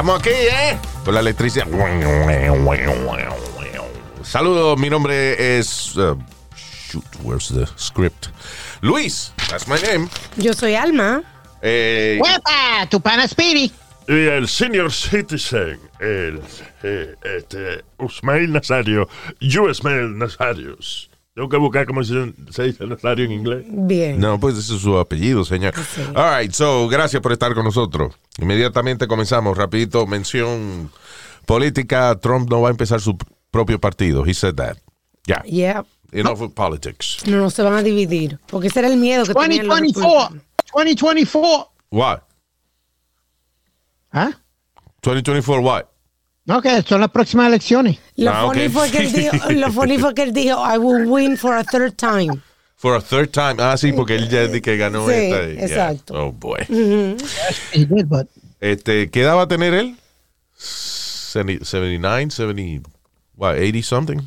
Estamos aquí, ¿eh? Con la electricidad. Saludos, mi nombre es... uh, shoot, where's the script? Luis, that's my name. Yo soy Alma. Eh, ¡Huepa! Tu pana Spirit. Y el senior citizen, el eh, este, Usmail Nazario, Usmail Nazarios. Tengo que buscar cómo se, se dice Nazario en inglés. Bien. no, pues ese es su apellido, señor. Sí. All right, so, gracias por estar con nosotros. Inmediatamente comenzamos. Rapidito, mención política. Trump no va a empezar su propio partido. He said that. Ya. Yeah. Enough with politics. No, no se van a dividir. Porque ese era el miedo que tenían los 2024. republicanos. 2024. What? ¿Ah? 2024 what? No, que son las próximas elecciones. Lo, Ah, funny ok. fue que él dijo, lo funny fue que él dijo, I will win for a third time. For a third time. Ah, sí, porque él ya que ganó Sí, esta. y- yeah. exacto. Oh, boy. He did, but Este, ¿Qué edad va a tener él? 70 79, 70, what, 80 something?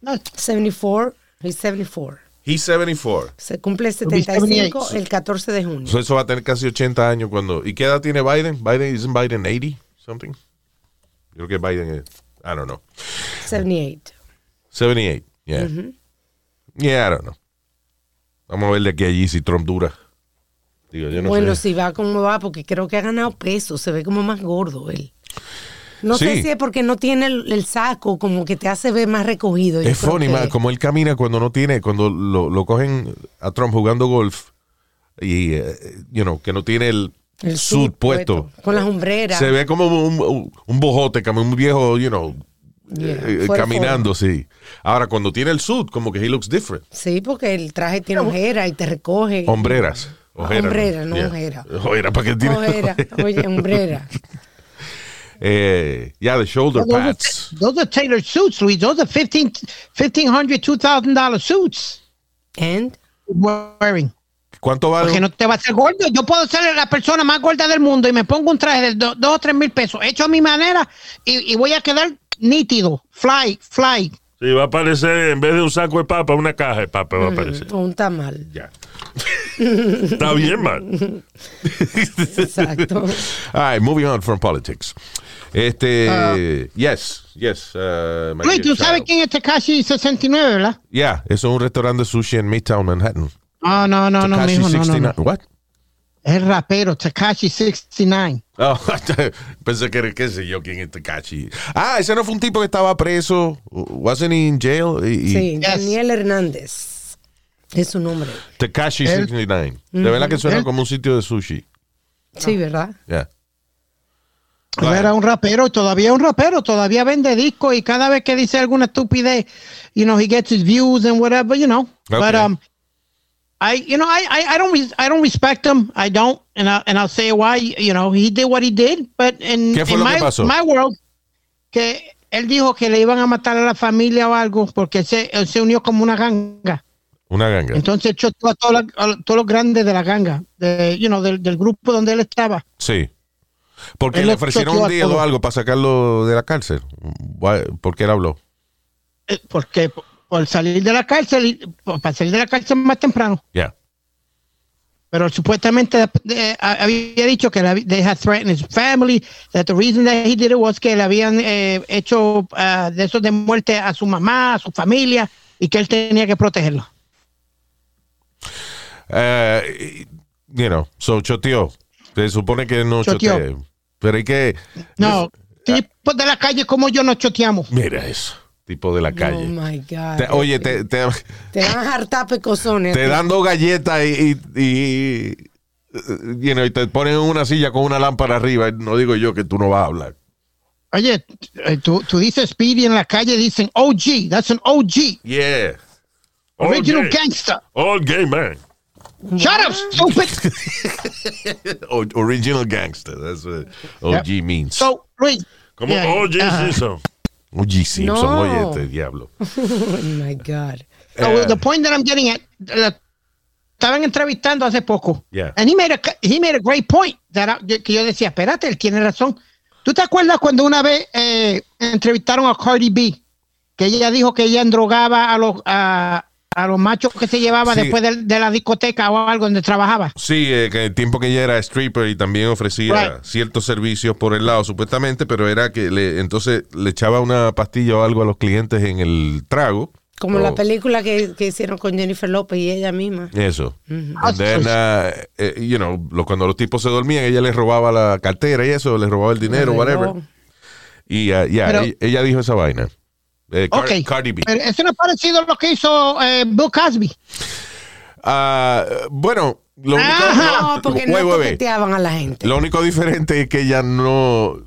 no, 74, he's 74. He's 74. Se cumple He'll be 75 78. el 14 de junio. So eso va a tener casi 80 años cuando... ¿Y qué edad tiene Biden? Biden, ¿isn't Biden 80 something? Yo creo que Biden es... I don't know. 78. 78, yeah. Yeah, I don't know. Vamos a ver de aquí a allí si Trump dura. Digo, yo no bueno, sé. si va como va, porque creo que ha ganado peso, se ve como más gordo él. No Sí. sé si es porque no tiene el, el saco, como que te hace ver más recogido. Es funny, que- como él camina cuando no tiene, cuando lo, lo cogen a Trump jugando golf y, eh, you know, que no tiene el, el suit puesto. Con las hombreras. Se ve como un, bojote, como un viejo, you know, Yeah, eh, fuera caminando, sí. Ahora, cuando tiene el suit, como que he looks different. Sí, porque el traje tiene ojera y te recoge. Hombreras. Ah, Ojeras, hombrera, no Yeah. ojera. Ojera, ¿para qué tiene? Ojera, oye, hombrera. eh, yeah, the shoulder those, are, pads. those are tailored suits, Luis. Those are 15, 1500 $2,000 suits And wearing. ¿Cuánto vale? Porque no te va a hacer gordo. Yo puedo ser la persona más gorda del mundo y me pongo un traje de 2 o 3 mil pesos, hecho a mi manera y, y voy a quedar nítido. Fly, fly. Sí, va a aparecer, en vez de un saco de papa, una caja de papa va a aparecer. o un tamal. Ya. Está bien, man. Exacto. All right, moving on from politics. Este, yes, yes. Uh, Luis, ¿tú sabes quién es Tekashi 69, verdad? Yeah, eso es un restaurante de sushi en Midtown Manhattan. No, no, no, no, Tekashi mijo, no, no, 69. no. What? Es el rapero, Tekashi 69. Oh, pensé que era, qué sé yo, quién es Tekashi. Ah, ese no fue un tipo que estaba preso. Wasn't he in jail? Y, y- Sí, Yes. Daniel Hernández. Es su nombre. Tekashi Él- 69. De verdad que suena Él- como un sitio de sushi. Sí, ¿verdad? Yeah. Él era un rapero y todavía es un rapero, todavía vende discos y cada vez que dice alguna estupidez, you know, he gets his views and whatever, you know. But um, I, you know, I, I, I don't, I don't respect him. I don't, and I, and I'll say why. You know, he did what he did, but in, ¿Qué fue in my, my world, que él dijo que le iban a matar a la familia o algo porque él se, él se unió como una ganga. Una ganga. Entonces echó a todos los grandes de la ganga, de, you know, del, del grupo donde él estaba. Sí. Porque le ofrecieron un a deal o algo para sacarlo de la cárcel. ¿Por qué él habló? Eh, porque por- salir de la cárcel, para salir de la cárcel más temprano. Yeah. Pero supuestamente eh, había dicho que hab- they had threatened his family, that the reason that he did it was que le habían eh, hecho ah, de esos de muerte a su mamá, a su familia, y que él tenía que protegerlo. Eh, you know, so choteó. Se supone que no Choteó. choteé. Pero hay que. No, tipos de la calle como yo no choteamos. Mira eso. Tipo de la Oh calle. my God. Te- oye, te, te, Te van a hartar pecosones. te dando galletas y, y, y, you know, y te ponen en una silla con una lámpara arriba. No digo yo que tú no vas a hablar. Oye, eh, tú, tú dices Speedy en la calle, dicen OG, that's an OG, Yeah. Original gangster. All gay man. Shut up, stupid. O- Original gangster. That's what OG means. So, Luis. Como Yeah, O.J. uh-huh. Simpson. OG Simpson, No. oye este diablo. Oh my God. So, Eh. the point that I'm getting at, estaban entrevistando hace poco. Yeah. And he made a, he made a great point. that I- que yo decía, espérate, él tiene razón. ¿Tú te acuerdas cuando una vez eh, entrevistaron a Cardi B? Que ella dijo que ella endrogaba a los, a, a los machos que se llevaba Sí. después de, de la discoteca o algo donde trabajaba. Sí, eh, que el tiempo que ella era stripper y también ofrecía Right. ciertos servicios por el lado, supuestamente, pero era que le, entonces le echaba una pastilla o algo a los clientes en el trago. Como la película que, que hicieron con Jennifer López y ella misma. Eso. And then, uh, eh, you know, lo- cuando los tipos se dormían, ella les robaba la cartera y eso, les robaba el dinero, El whatever. Y uh, ya, Pero- ella, ella dijo esa vaina. Eh, Car- Ok. Cardi B. Pero eso no es parecido a lo que hizo eh, Bill Cosby. Ah, bueno, lo único, Ajá. No, porque no Wait, toqueteaban a la gente. Lo único diferente es que ella no,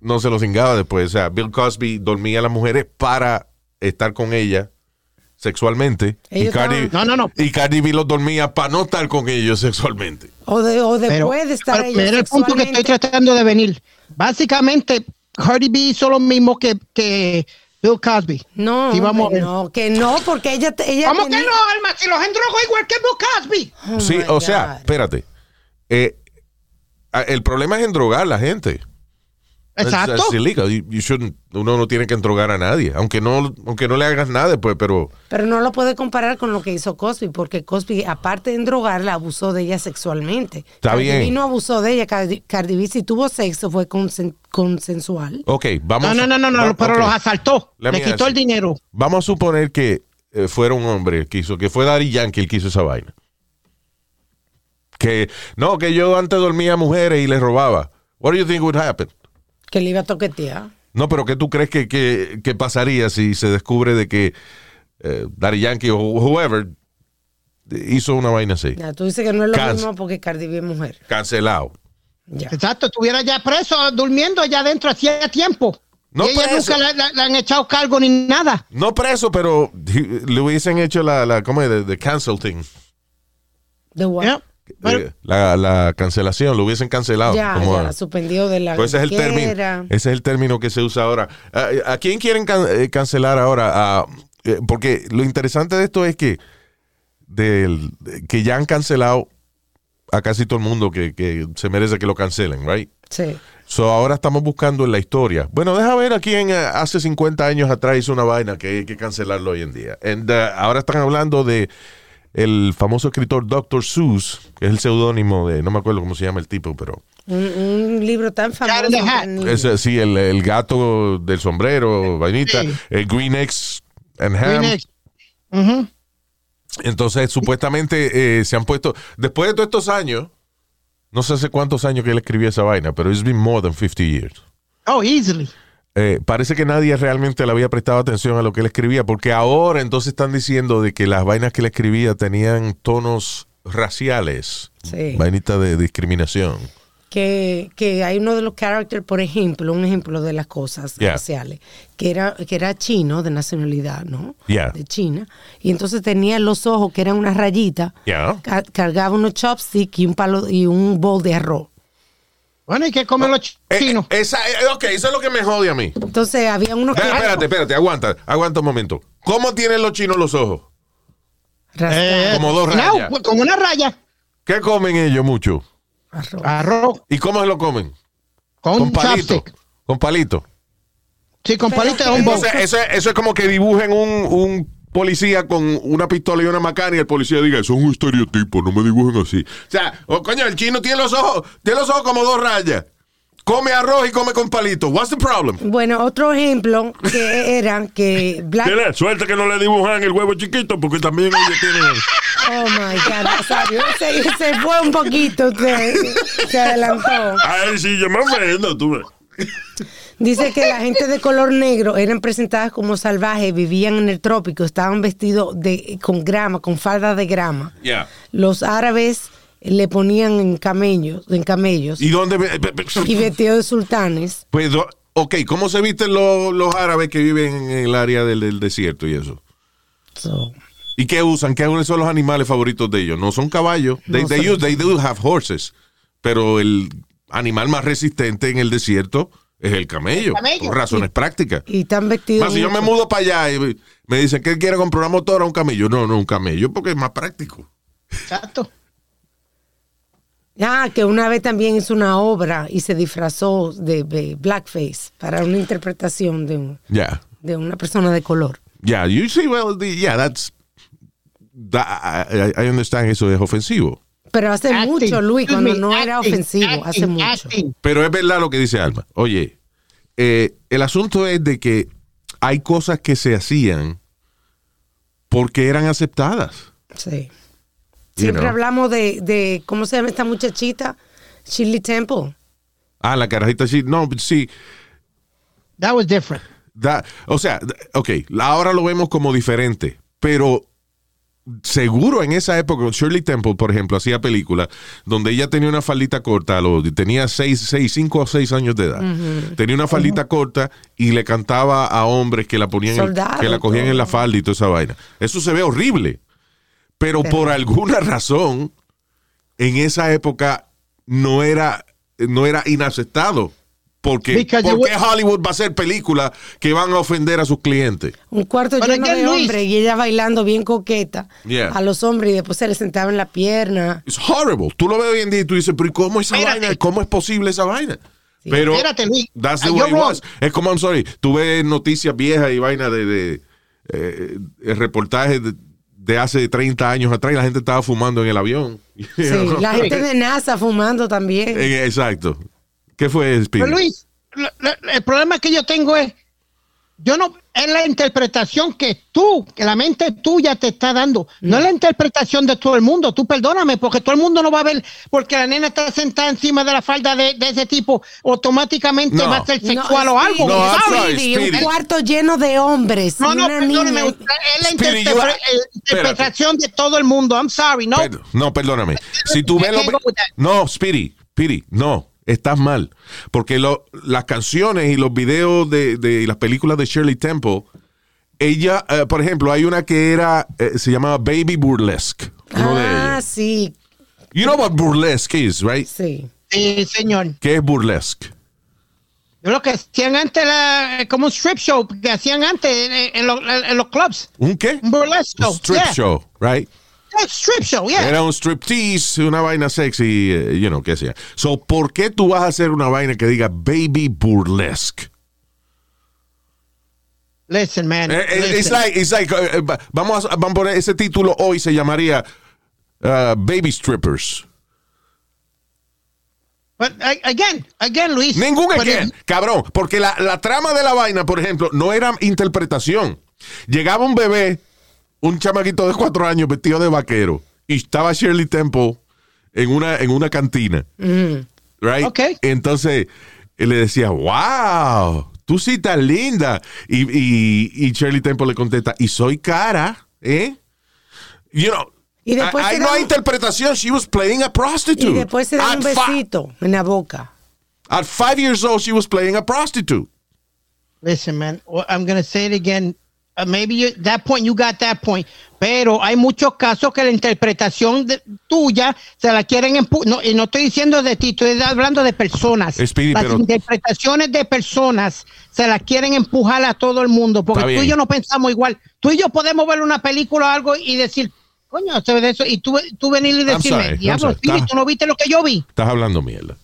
no se lo cingaba después. O sea, Bill Cosby dormía a las mujeres para estar con ella sexualmente. Y Cardi, estaban- No, no, no. y Cardi B los dormía para no estar con ellos sexualmente. O, de, o Pero, después de estar pero mira el punto que estoy tratando de venir. Básicamente, Cardi B hizo lo mismo que, que Bill Cosby. No, Sí, vamos hombre, a ver. no, que no, porque ella, ella ¿Cómo que tenía- no, Alma? Si los endrogó igual que Bill Cosby. Oh sí, o sea, God. espérate. Eh, ah, el problema es endrogar a la gente. Exacto. Illegal. You- you shouldn't- uno no tiene que endrogar a nadie. Aunque no, aunque no le hagas nada, pues, pero. Pero no lo puede comparar con lo que hizo Cosby, porque Cosby, aparte de endrogarla, abusó de ella sexualmente. Está Cardi bien. B no abusó de ella. Cardi, Cardi B, si tuvo sexo, fue consen- consensual. Ok, vamos. No, no, no, no, pero los asaltó. Let Le quitó el dinero. Vamos a suponer que eh, fuera un hombre que hizo, que fue Daddy Yankee el que hizo esa vaina. Que, no, que yo antes dormía a mujeres y les robaba. What do you think would happen? Que le iba a toquetear. No, pero ¿qué tú crees que, que- que pasaría si se descubre de que eh, Daddy Yankee o whoever hizo una vaina así? Ya, tú dices que no es lo mismo porque Cardi B es mujer. Cancelado. Ya. Exacto, estuviera ya preso, durmiendo allá adentro hacía tiempo. No y preso. nunca le, han echado cargo ni nada. No preso, pero le hubiesen hecho la, la ¿cómo es? The, the cancel thing. The what? Eh, la, la cancelación, lo hubiesen cancelado. Ya, como- ya, suspendido de la Pues ese es el término. Ese es el término que se usa ahora. ¿A, a quién quieren can- eh, cancelar ahora? A- eh, porque lo interesante de esto es que del, que ya han cancelado a casi todo el mundo que, que se merece que lo cancelen, right? Sí. So ahora estamos buscando en la historia. Bueno, deja ver a quién eh, hace 50 años atrás hizo una vaina que hay que cancelarlo hoy en día. And, uh, ahora están hablando de el famoso escritor Dr. Seuss, que es el seudónimo de, no me acuerdo cómo se llama el tipo, pero Un, un libro tan famoso. Ese, sí, el, el gato del sombrero, vainita, Sí. el Green Eggs and Ham. Green Eggs. Entonces, supuestamente eh, se han puesto, después de todos estos años, no sé hace cuántos años que él escribió esa vaina, pero it's been more than 50 years. Oh, easily. Eh, parece que nadie realmente le había prestado atención a lo que él escribía, porque ahora entonces están diciendo de que las vainas que él escribía tenían tonos raciales, Sí. vainita de discriminación. que, que hay uno de los characters, por ejemplo, un ejemplo de las cosas Yeah. raciales, que era, que era chino, de nacionalidad, ¿no? Yeah. De China. Y entonces tenía los ojos que eran una rayita, Yeah. cargaba unos chopsticks y un palo y un bol de arroz. Bueno, ¿y qué comen los Eh, chinos? eh, esa, eh, ok, eso es lo que me jode a mí. Entonces había unos que Espérate, espérate, espérate, aguanta, aguanta un momento. ¿Cómo tienen los chinos los ojos? rascaban como dos No, rayas. pues, como una raya. ¿Qué comen ellos mucho? arroz. Arroz ¿Y cómo se lo comen? con, Con palito. Con palito. Sí, con palito de un. Entonces, eso, es- eso es como que dibujen un, un policía con una pistola y una macana y el policía diga, eso es un estereotipo, no me dibujen así. O sea, oh, coño, el chino tiene los ojos, tiene los ojos como dos rayas. Come arroz y come con palito. What's the problem? Bueno, otro ejemplo que era que Black... Tiene suerte que no le dibujan el huevo chiquito porque también ellos tienen. Oh my God, Nazario, se, se fue un poquito, se, se adelantó. Ay, sí, yo me ofendo, tú ves. Dice que la gente de color negro eran presentadas como salvajes, vivían en el trópico, estaban vestidos de, con grama, con falda de grama. Yeah. Los árabes le ponían en camellos, en camellos ¿Y dónde? y vestidos de sultanes. Pues, ok, ¿cómo se visten los, los árabes que viven en el área del, del desierto y eso? So, ¿Y qué usan? ¿Qué son los animales favoritos de ellos? No son caballos. They, No they son. use- they do have horses. Pero el animal más resistente en el desierto es el camello. camello. Por razones prácticas. Y están vestidos. Más si yo me mudo para allá y me dicen que quiere comprar una motora o un camello. No, no, un camello porque es más práctico. Exacto. Ah, que una vez también hizo una obra y se disfrazó de, de blackface para una interpretación de, un- de una persona de color. Yeah, you see, well, the- yeah, that's. that- I, I understand eso es ofensivo. Pero hace Acting. mucho, Luis, cuando me, no era acting, ofensivo, hace mucho. acting. Pero es verdad lo que dice Alma. Oye, eh, el asunto es de que hay cosas que se hacían porque eran aceptadas. Sí. You Siempre know. hablamos de, de, ¿cómo se llama esta muchachita? Shirley Temple. Ah, la carajita sí. No, sí. That was different. da- o sea, ok, la- ahora lo vemos como diferente, pero seguro en esa época, Shirley Temple, por ejemplo, hacía películas donde ella tenía una faldita corta, a los- tenía 6, seis, 5 o 6 años de edad. Tenía una faldita corta y le cantaba a hombres que la ponían, que la cogían en la falda y toda esa vaina. Eso se ve horrible. Pero por alguna razón, en esa época no era, no era inaceptado. Porque, Because ¿Por you qué Hollywood va a hacer películas que van a ofender a sus clientes? Un cuarto Pero lleno de hombres y ella bailando bien coqueta Yeah. a los hombres y después se le sentaba en la pierna. Es horrible. Tú lo ves hoy en día y tú dices, pero ¿y cómo esa vaina? ¿Cómo es posible esa vaina? Pero that's the way it was. Es como, I'm sorry, tú ves noticias viejas y vaina de, de eh, eh, reportajes de, de hace 30 años atrás y la gente estaba fumando en el avión. Sí, la gente de NASA fumando también. Eh, Exacto. ¿Qué fue, Speedy? Pero Luis, lo- lo- el problema que yo tengo es, yo no, es la interpretación que tú, que la mente tuya te está dando. No es la interpretación de todo el mundo. Tú perdóname, porque todo el mundo no va a ver, porque la nena está sentada encima de la falda de, de ese tipo, automáticamente No. va a ser No, sexual o algo. No, un cuarto lleno de hombres. No, no, perdóname, niña. es la Speedy, you interpre- are- eh, interpretación de todo el mundo. I'm sorry, no. Per- no, perdóname. Si tú ves lo... No, Speedy, Speedy, no. Estás mal. Porque lo- las canciones y los videos de, de las películas de Shirley Temple, ella, eh, por ejemplo, hay una que era, eh, se llamaba Baby Burlesque. Uno Ah, sí, You know what burlesque is, right? sí. Sí, señor. ¿Qué es burlesque? Yo lo que hacían antes era como un strip show que hacían antes en, en los- en los clubs. ¿Un qué? Un burlesque show. Un strip yeah. show, right? Yeah, strip show, yeah. Era un striptease, una vaina sexy, eh, you know, qué sea. So, ¿por qué tú vas a hacer una vaina que diga baby burlesque? Listen, man. Eh, eh, listen. it's like, it's like, eh, va- vamos, a, vamos a poner ese título hoy, se llamaría uh, Baby Strippers. But, again, again, Luis. Ningún again, it- cabrón, porque la, la trama de la vaina, por ejemplo, no era interpretación. Llegaba un bebé, un chamaquito de cuatro años vestido de vaquero, y estaba Shirley Temple en una, en una cantina. Right? Ok. Entonces, él le decía, wow, tú sí estás linda. Y, y, y Shirley Temple le contesta, y soy cara, ¿eh? You know, Y después ahí no hay interpretación. She was playing a prostitute. Y después se da At un besito en la boca. At five years old, she was playing a prostitute. Listen, man. I'm going to say it again. Uh, maybe you, that point, you got that point. Pero hay muchos casos que la interpretación de- tuya se la quieren empujar. No, y no estoy diciendo de ti, estoy hablando de personas. Speedy, Las pero- interpretaciones de personas se las quieren empujar a todo el mundo. Porque tú y yo no pensamos igual. Tú y yo podemos ver una película o algo y decir, coño, se ve de eso. Y tú, tú venir y decirme, diablo. Speedy, tú no viste lo que yo vi. Estás hablando mierda.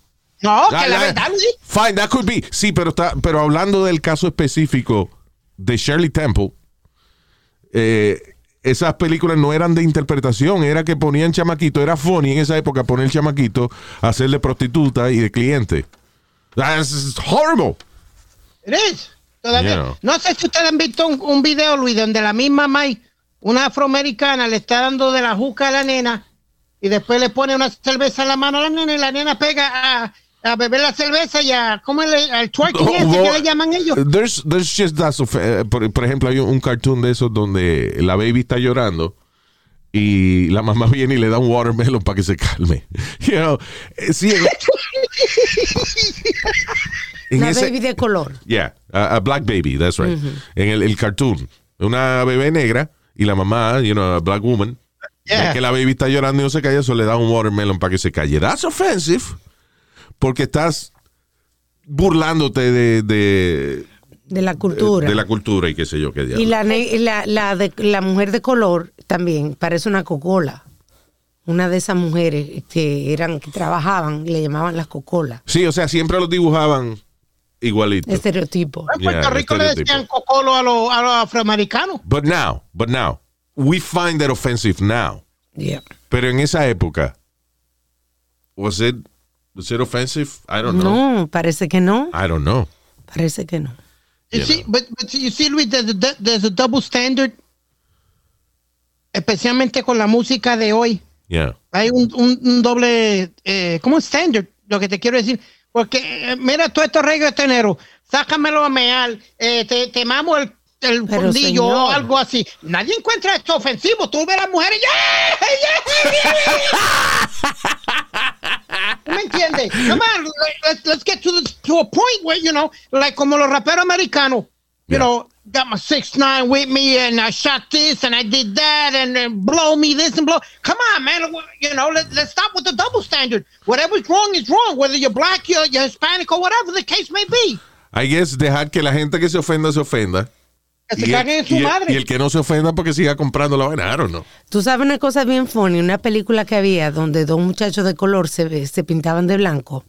No, que la verdad, Luis. Fine, that could be. Sí, pero, está, pero hablando del caso específico de Shirley Temple, eh, esas películas no eran de interpretación, era que ponían chamaquito, era funny en esa época poner chamaquito a hacer de prostituta y de cliente. That's horrible. It is. Todavía. No sé si ustedes han visto un, un video, Luis, donde la misma May, una afroamericana, le está dando de la juca a la nena y después le pone una cerveza en la mano a la nena y la nena pega a, a beber la cerveza y a, ¿cómo es? el- Al twerking ese Well, que le llaman ellos. There's, there's just that eh, por, por ejemplo, hay un, un cartoon de esos donde la baby está llorando y la mamá viene y le da un watermelon para que se calme. You know, eh, sí, en- en Una ese- baby de color. Yeah, a, a black baby, that's right. En el, el cartoon. Una bebé negra y la mamá, you know, a black woman, Yeah. ve que la baby está llorando y no se calla, eso le da un watermelon para que se calle. That's offensive. Porque estás burlándote de, de, De la cultura. de la cultura y qué sé yo qué diablo. Y la, la, la, de, la mujer de color también parece una cocola. Una de esas mujeres que eran que trabajaban, le llamaban las cocolas. Sí, o sea, siempre los dibujaban igualitos. Estereotipo. En Puerto Yeah, Rico le decían cocolo a los, a los afroamericanos. But now, but now, we find that offensive now. Yeah. Pero en esa época, was it, was it offensive? I don't know. No, parece que no. I don't know. Parece que no. You You see, but, but you see, Luis, there's a, there's a double standard, especialmente con la música de hoy. Yeah. Hay un, un, un doble, eh, como standard, lo que te quiero decir. Porque, eh, mira, todo esto reggaetonero, sácamelo a mear, eh, te, te mamo el, el Pero, fundillo o algo así. Nadie encuentra esto ofensivo. Tú ves a las mujeres, ¡yeah! ¡yeah! ¿Tú ¿Me entiendes? Come on, let's, let's get to, the, to a point where, you know, like como los raperos americanos, you Yeah. know, got my six nine with me and I shot this and I did that and then blow me this and blow. Come on, man. You know, let, let's stop with the double standard. Whatever's wrong is wrong, whether you're black, you're, you're Hispanic, or whatever the case may be. I guess dejar que la gente que se ofenda se ofenda. Que se Y caguen el, en su y el- madre. y el que no se ofenda porque siga comprando la vaina. Don't know. Tú sabes una cosa bien funny, una película que había donde dos muchachos de color se, se pintaban de blanco.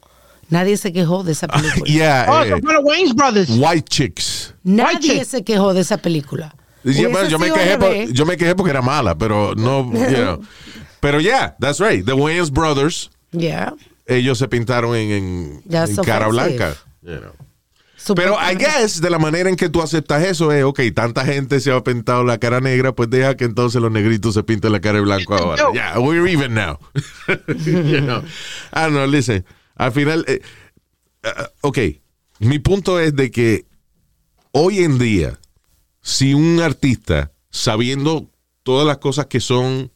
Nadie se quejó de esa película. Yeah. oh, eh, Wayne's Brothers. white chicks. Nadie White se quejó de esa película. Yeah, bueno, yo, me quejé por- yo me quejé porque era mala, pero no, you know. Pero yeah, that's right. The Wayans Brothers, Yeah. ellos se pintaron en, en, en cara offensive. blanca. you know. Pero I guess de la manera en que tú aceptas eso es, ok, tanta gente se ha pintado la cara negra, pues deja que entonces los negritos se pinten la cara de blanco ahora. Yeah, we're even now. you know. I don't know, listen. Al final, eh, uh, ok, mi punto es de que hoy en día, si un artista, sabiendo todas las cosas que son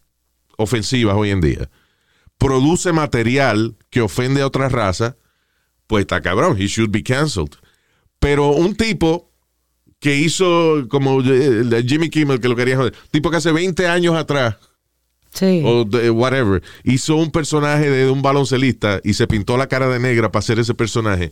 ofensivas hoy en día, produce material que ofende a otra raza, pues está cabrón, he should be canceled. Pero un tipo que hizo como eh, Jimmy Kimmel, que lo quería joder, tipo que hace 20 años atrás, Sí. o de- whatever, hizo un personaje de un baloncelista y se pintó la cara de negra para hacer ese personaje.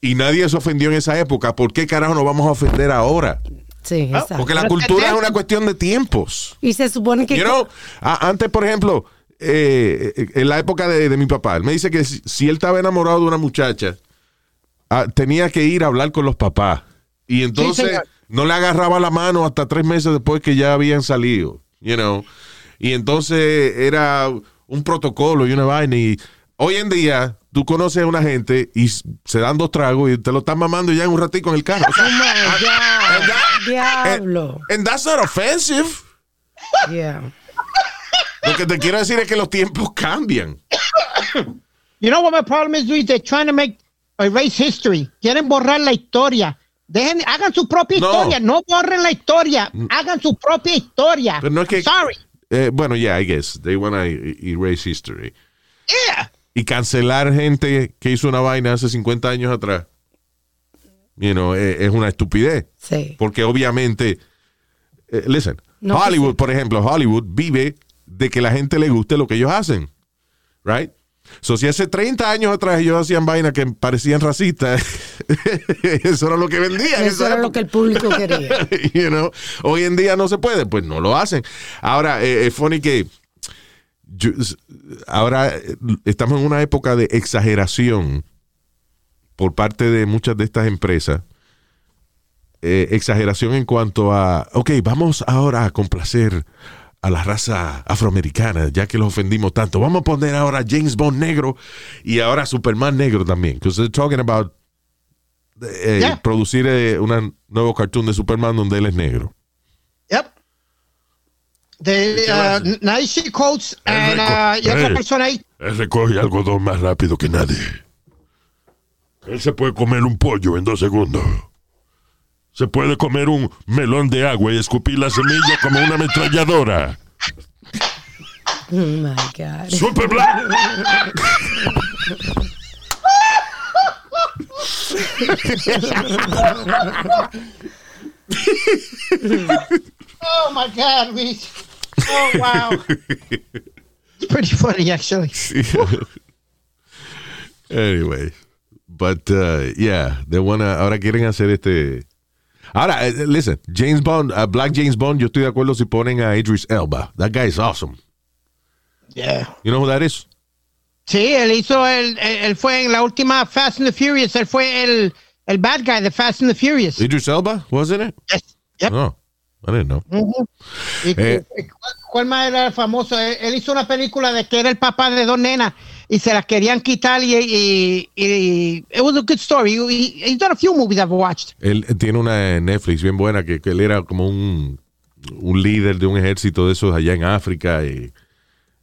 Y nadie se ofendió en esa época. ¿Por qué carajo nos vamos a ofender ahora? Sí, exacto. Porque la cultura es una cuestión de tiempos. Y se supone que. You know, antes, por ejemplo, eh, en la época de, de mi papá, él me dice que si él estaba enamorado de una muchacha, ah, tenía que ir a hablar con los papás. Y entonces no le agarraba la mano hasta tres meses después que ya habían salido. You know. Y entonces era un protocolo y una vaina. Y hoy en día, tú conoces a una gente y se dan dos tragos y te lo están mamando ya en un ratito en el carro. O sea, Oh my God. and Diablo. and that's not offensive. Yeah. Lo que te quiero decir es que los tiempos cambian. You know what my problem is, Luis? They're trying to make erase history. Quieren borrar la historia. Dejen, hagan su propia No. historia. No borren la historia. Hagan su propia historia. Pero no es que- Sorry. Eh, bueno, yeah, I guess. They want to erase history. Yeah. Y cancelar gente que hizo una vaina hace 50 años atrás. You know, eh, es una estupidez. Sí. Porque obviamente, eh, listen, No, Hollywood, por ejemplo, Hollywood vive de que la gente le guste lo que ellos hacen. Right? So, si hace 30 años atrás ellos hacían vainas que parecían racistas, eso era lo que vendían. en Eso era lo que el público quería. you know, hoy en día no se puede, pues no lo hacen. Ahora, eh, es funny que yo- ahora eh, estamos en una época de exageración por parte de muchas de estas empresas. Eh, exageración en cuanto a, ok, vamos ahora a complacer a la raza afroamericana, ya que los ofendimos tanto. Vamos a poner ahora a James Bond negro y ahora Superman negro también. Because they're talking about eh, Yeah. producir eh, un nuevo cartoon de Superman donde él es negro. Yep. De uh, and, uh, y otra persona ahí. Él recoge algodón más rápido que nadie. Él se puede comer un pollo en dos segundos. Se puede comer un melón de agua y escupir la semilla como una ametralladora. Oh my God. ¡Super Black! Oh my God, Luis. Oh wow. it's pretty funny actually. anyway, but uh, yeah, they wanna, ahora quieren hacer este. Ahora, eh, listen, James Bond, uh, Black James Bond, yo estoy de acuerdo si ponen a Idris Elba. That guy is awesome. Yeah. You know who that is? Sí, él hizo el, él, él fue en la última Fast and the Furious, él fue el, el bad guy de Fast and the Furious. Idris Elba, wasn't it? Yes. Yep. No, I didn't know. Y- Eh. ¿cuál, cuál más era el famoso? Él, él hizo una película de que era el papá de dos nenas y se las querían quitar y, y, y- it was a good story. He, he's done a few movies I've watched. Él tiene una Netflix bien buena que, que él era como un, un líder de un ejército de esos allá en África. Y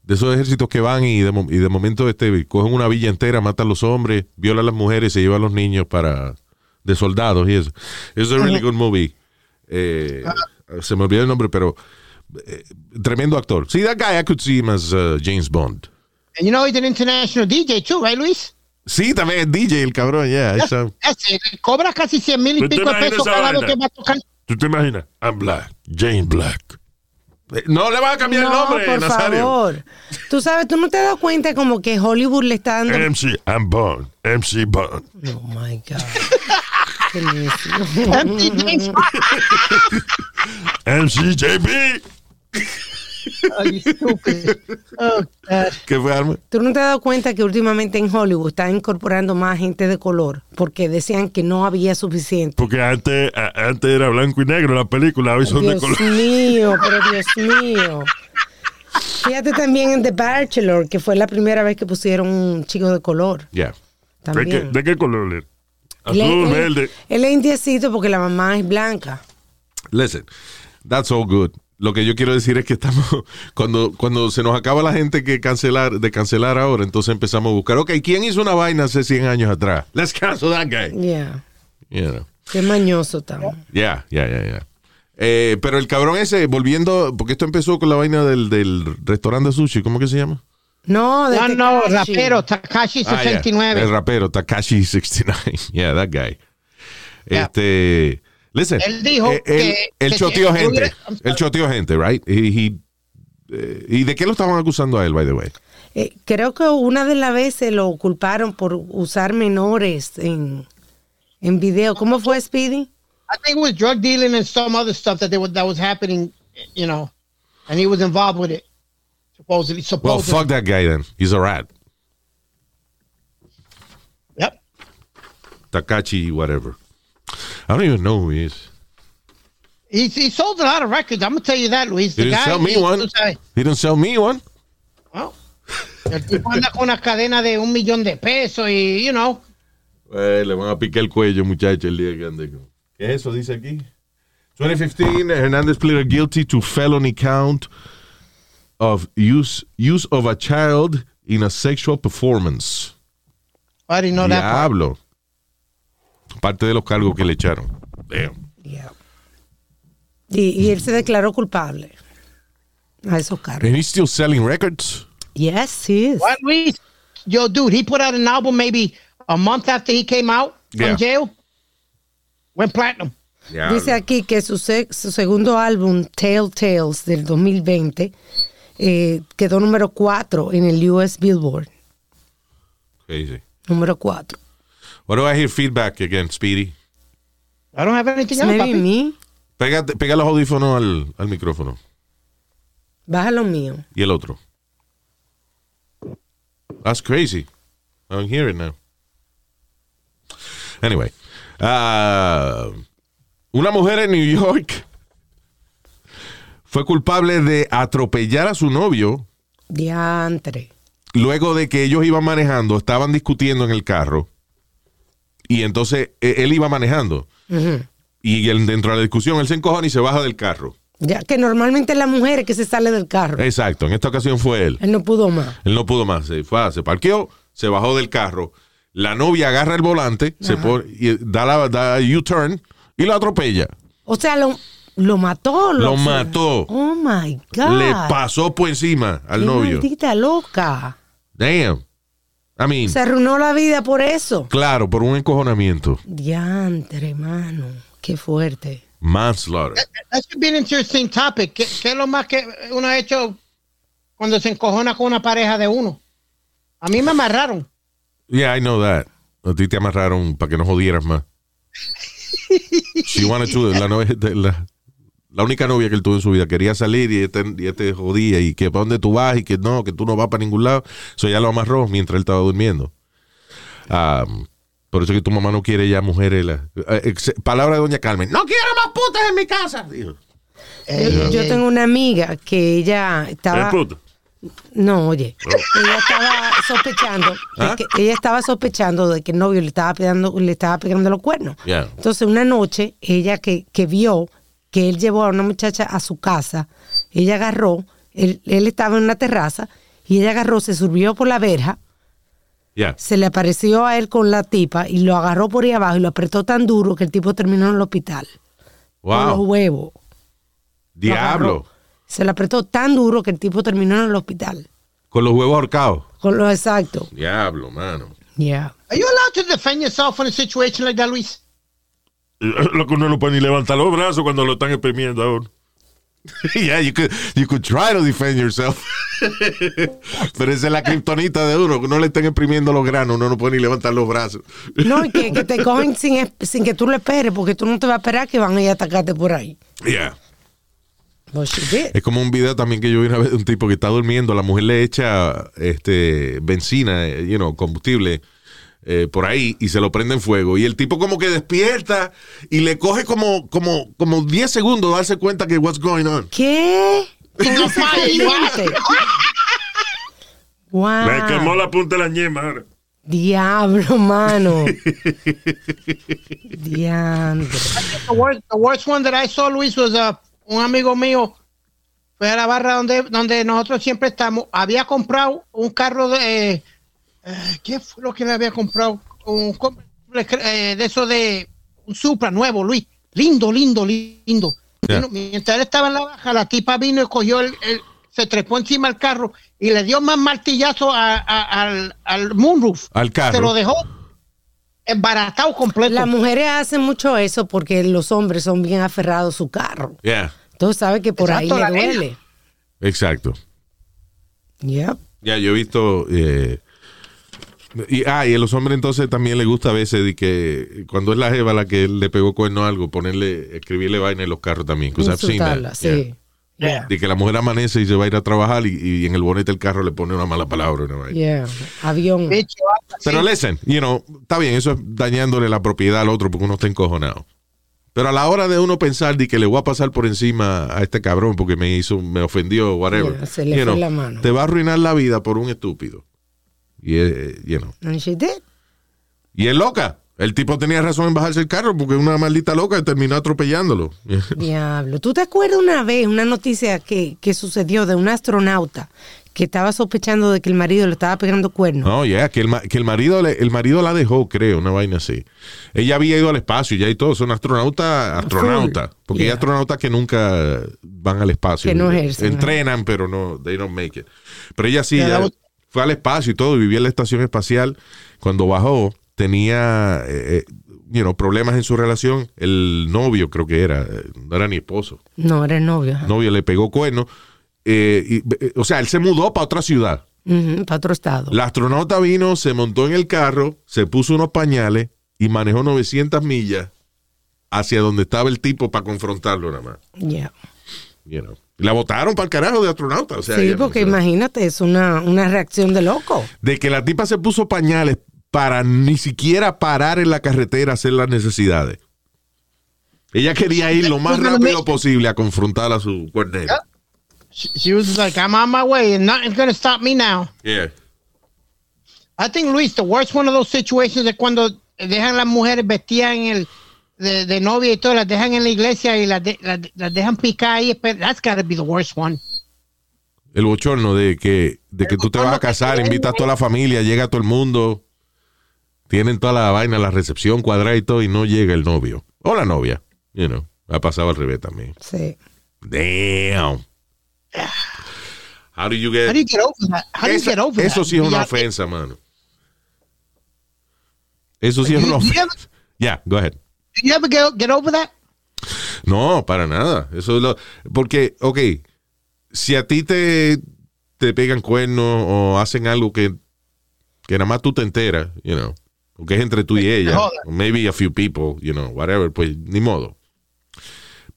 de esos ejércitos que van y de, y de momento este, cogen una villa entera, matan a los hombres, violan a las mujeres, se llevan a los niños para de soldados y eso. Es un really good movie. Eh, se me olvidó el nombre, pero eh, tremendo actor. Sí, that guy I could see him as uh, James Bond. And you know he's an international DJ too, right, Luis? Sí, también es DJ el cabrón, yeah. it's, uh, Ese, cobra casi 100 mil y ¿Tú te pico de pesos cada vez que va a tocar. ¿Tú te imaginas? I'm black. Jane Black. eh, no le van a cambiar no, el nombre, por Nazario. favor. Tú sabes, tú no te das cuenta como que Hollywood le está dando. MC, I'm Bond. MC Bond. Oh my God. Qué. Empty James MC JB. Oh, you stupid. Oh, God. ¿Qué fue, Alma? ¿Tú no te has dado cuenta que últimamente en Hollywood están incorporando más gente de color? Porque decían que no había suficiente. Porque antes, antes era blanco y negro la película, hoy son de Dios color. mío, pero Dios mío. Fíjate también en The Bachelor, que fue la primera vez que pusieron un chico de color. Yeah. ¿De qué, de qué color era? Azul, él- verde. Él es indiecito porque la mamá es blanca. Listen, that's all good. Lo que yo quiero decir es que estamos, cuando, cuando se nos acaba la gente que cancelar, de cancelar ahora, entonces empezamos a buscar, ok, ¿quién hizo una vaina hace 100 años atrás? Let's cancel that guy. Yeah. You know. Qué mañoso estamos. Yeah, yeah, yeah, yeah. Eh, pero el cabrón ese, volviendo, porque esto empezó con la vaina del, del restaurante de sushi, ¿cómo que se llama? No, de No, no, rapero, Takashi Ah, yeah. 69. El rapero, Takashi 69. Yeah, that guy. Yeah. Este, listen. Él dijo eh, él, que- él que choteó si gente. Él choteó gente, right? He- he- eh, ¿Y de qué lo estaban acusando a él, by the way? Eh, creo que una de las veces lo culparon por usar menores en, en video. ¿Cómo fue, Speedy? I think it was drug dealing and some other stuff that they were, that was happening, you know, and he was involved with it. Supposedly, Well, supposedly. fuck that guy then. He's a rat. Yep. Takachi, whatever. I don't even know who he is. He, he sold a lot of records. I'm gonna tell you that, Luis. He The didn't guy, sell me he- one. He didn't sell me one. well, el tipo anda con una cadena de un millón de pesos y, you know, Eh, le van a picar el cuello, muchacho, el día que ande ¿Qué es eso? Dice aquí. 2015, Hernandez pleaded guilty to felony count of use, use of a child in a sexual performance. I didn't know that. part. Diablo. Parte de los cargos que le echaron. Damn. Yeah. Y, y él se declaró culpable a esos cargos. And he's still selling records? Yes, he is. What, Luis? Yo, dude, he put out an album maybe a month after he came out Yeah. from jail. Went platinum. Dice aquí que su, su segundo álbum, Telltales, del 2020, eh, quedó número 4 en el US Billboard. Crazy. Número 4. What do I hear feedback again, Speedy? I don't have anything else, Maybe papi. me. Pega, pega los audífonos al, al micrófono. Baja lo mío. Y el otro. That's crazy. I don't hear it now. Anyway. ah, una mujer en New York fue culpable de atropellar a su novio Diantre. luego de que ellos iban manejando, estaban discutiendo en el carro y entonces eh, él iba manejando y él, dentro de la discusión él se encojona y se baja del carro. Ya que normalmente es la mujer que se sale del carro. Exacto, en esta ocasión fue él. Él no pudo más. Él no pudo más, se fue, se parqueó, se bajó del carro. La novia agarra el volante, se pone, y da la da U-turn y lo atropella. O sea, lo, lo mató. Lo mató. Oh my God. Le pasó por encima al Qué novio. Maldita loca. Damn. I mean, Se arruinó la vida por eso. claro, por un encojonamiento. Diantre, hermano. Qué fuerte. Manslaughter. That should be an interesting topic. ¿Qué, qué es lo más que uno ha hecho cuando se encojona con una pareja de uno? A mí me amarraron. Yeah, I know that. A ti te amarraron para que no jodieras más. She wanted to, la, novia- la, la única novia que él tuvo en su vida quería salir y este, y este jodía y que para dónde tú vas y que no, que tú no vas para ningún lado. Eso ya lo amarró mientras él estaba durmiendo. Ah, por eso que tu mamá no quiere ya mujeres. la- eh, palabra de doña Carmen. No quiero más putas en mi casa. dijo. Yo, yo tengo una amiga que ella Es estaba. puto. No, oye, ella estaba sospechando, de ¿Ah? que, ella estaba sospechando de que el novio le estaba pegando, le estaba pegando los cuernos. Yeah. Entonces una noche, ella que, que vio que él llevó a una muchacha a su casa, ella agarró, él, él estaba en una terraza, y ella agarró, se subió por la verja, Yeah. se le apareció a él con la tipa y lo agarró por ahí abajo y lo apretó tan duro que el tipo terminó en el hospital. Con los huevos. Diablo. Se le apretó tan duro que el tipo terminó en el hospital. Con los huevos ahorcados. Con lo exacto. Diablo, mano. Yeah. Are you allowed to defend yourself in a situation like that, Luis? Lo que uno no puede ni levantar los brazos cuando lo están exprimiendo ahora. yeah, you could, you could try to defend yourself. Pero esa es la kriptonita de uno, que no le estén imprimiendo los granos, uno no puede ni levantar los brazos. No, y que, que te cogen sin, sin que tú lo esperes, porque tú no te vas a esperar que van a ir a atacarte por ahí. Yeah. Es como un video también que yo vi una vez de un tipo que está durmiendo, la mujer le echa este benzina, you know, combustible eh, por ahí y se lo prende en fuego. Y el tipo como que despierta y le coge como, como, como 10 segundos darse cuenta que what's going on. ¿Qué? Pendiente. Wow. Me quemó la punta de la ñema ahora. Diablo, mano. Diablo. The worst, the worst one that I saw, Luis, was uh, un amigo mío fue a la barra donde, donde nosotros siempre estamos. Había comprado un carro de. eh, ¿Qué fue lo que le había comprado? Un, eh, de eso de. Un Supra nuevo, Luis. Lindo, lindo, lindo. Ya. Vino- mientras él estaba en la baja, la tipa vino y cogió el. el- se trepó encima del carro y le dio más martillazo a- a- al, al moonroof. Al carro. Se lo dejó embaratado completo. Las mujeres hacen mucho eso porque los hombres son bien aferrados a su carro. Yeah, Entonces sabe que por Exacto, ahí le nena. duele. exacto. Yep. Ya, yo he visto. eh, y, ah, y a los hombres entonces también les gusta a veces de que cuando es la jeva la que le pegó cuerno a algo, ponerle, escribirle vaina en los carros también. Insultarla, sí. Yeah. De que la mujer amanece y se va a ir a trabajar y, y en el bonete del carro le pone una mala palabra. una vaina. Yeah. Avión. Así. Pero listen, you know, está bien, eso es dañándole la propiedad al otro porque uno está encojonado. Pero a la hora de uno pensar de que le voy a pasar por encima a este cabrón porque me hizo, me ofendió, whatever. Yeah, se le you fue know, la mano. Te va a arruinar la vida por un estúpido. Y, eh, you know, And she did. y es loca. El tipo tenía razón en bajarse el carro porque una maldita loca terminó atropellándolo. Diablo. ¿Tú te acuerdas una vez, una noticia que, que sucedió de un astronauta que estaba sospechando de que el marido le estaba pegando cuernos? No, ya, que, el, que el, marido le- el marido la dejó, creo, una vaina así. Ella había ido al espacio ya y todo, son astronautas, astronautas. Porque hay Yeah. astronautas que nunca van al espacio. Que no ejercen, Entrenan, pero no, they don't make it. Pero ella sí, Ya, fue al espacio y todo, y vivía en la estación espacial. Cuando bajó, tenía eh, eh, you know, problemas en su relación. El novio, creo que era, eh, no era ni esposo. No, era el novio. ajá. novio le pegó cuerno. eh, y, o sea, él se mudó para otra ciudad. Para otro estado. La astronauta vino, se montó en el carro, se puso unos pañales y manejó 900 millas hacia donde estaba el tipo para confrontarlo nada más. Yeah. You know. La votaron para el carajo de astronauta. O sea, sí, no porque imagínate, es una, una reacción de loco. de que la tipa se puso pañales para ni siquiera parar en la carretera a hacer las necesidades. Ella quería ir lo más rápido posible a confrontar a su cuernero. She, she was like, I'm on my way and nothing's going to stop me now. Yeah. I think, Luis, the worst one of those situations es cuando dejan las mujeres vestidas en el, de, de novia y todo, las dejan en la iglesia y las, de- las, las dejan picar ahí. That's gotta be the worst one. El bochorno de que, de que tú te vas a casar, invitas a toda la familia, llega todo el mundo, tienen toda la vaina, la recepción cuadrada y todo, y no llega el novio. O la novia. You know, ha pasado al revés también. Sí. Damn. How do you get... How do you get over that? How do you get over eso that? sí es una ofensa, mano. Eso sí es una ofensa. Yeah, go ahead. You ever get, get over that? No, para nada. Eso es lo. Porque, ok, si a ti te, te pegan cuernos o hacen algo que, que nada más tú te enteras, you know, o que es entre tú y ella, joda. o maybe a few people, you know, whatever, pues ni modo.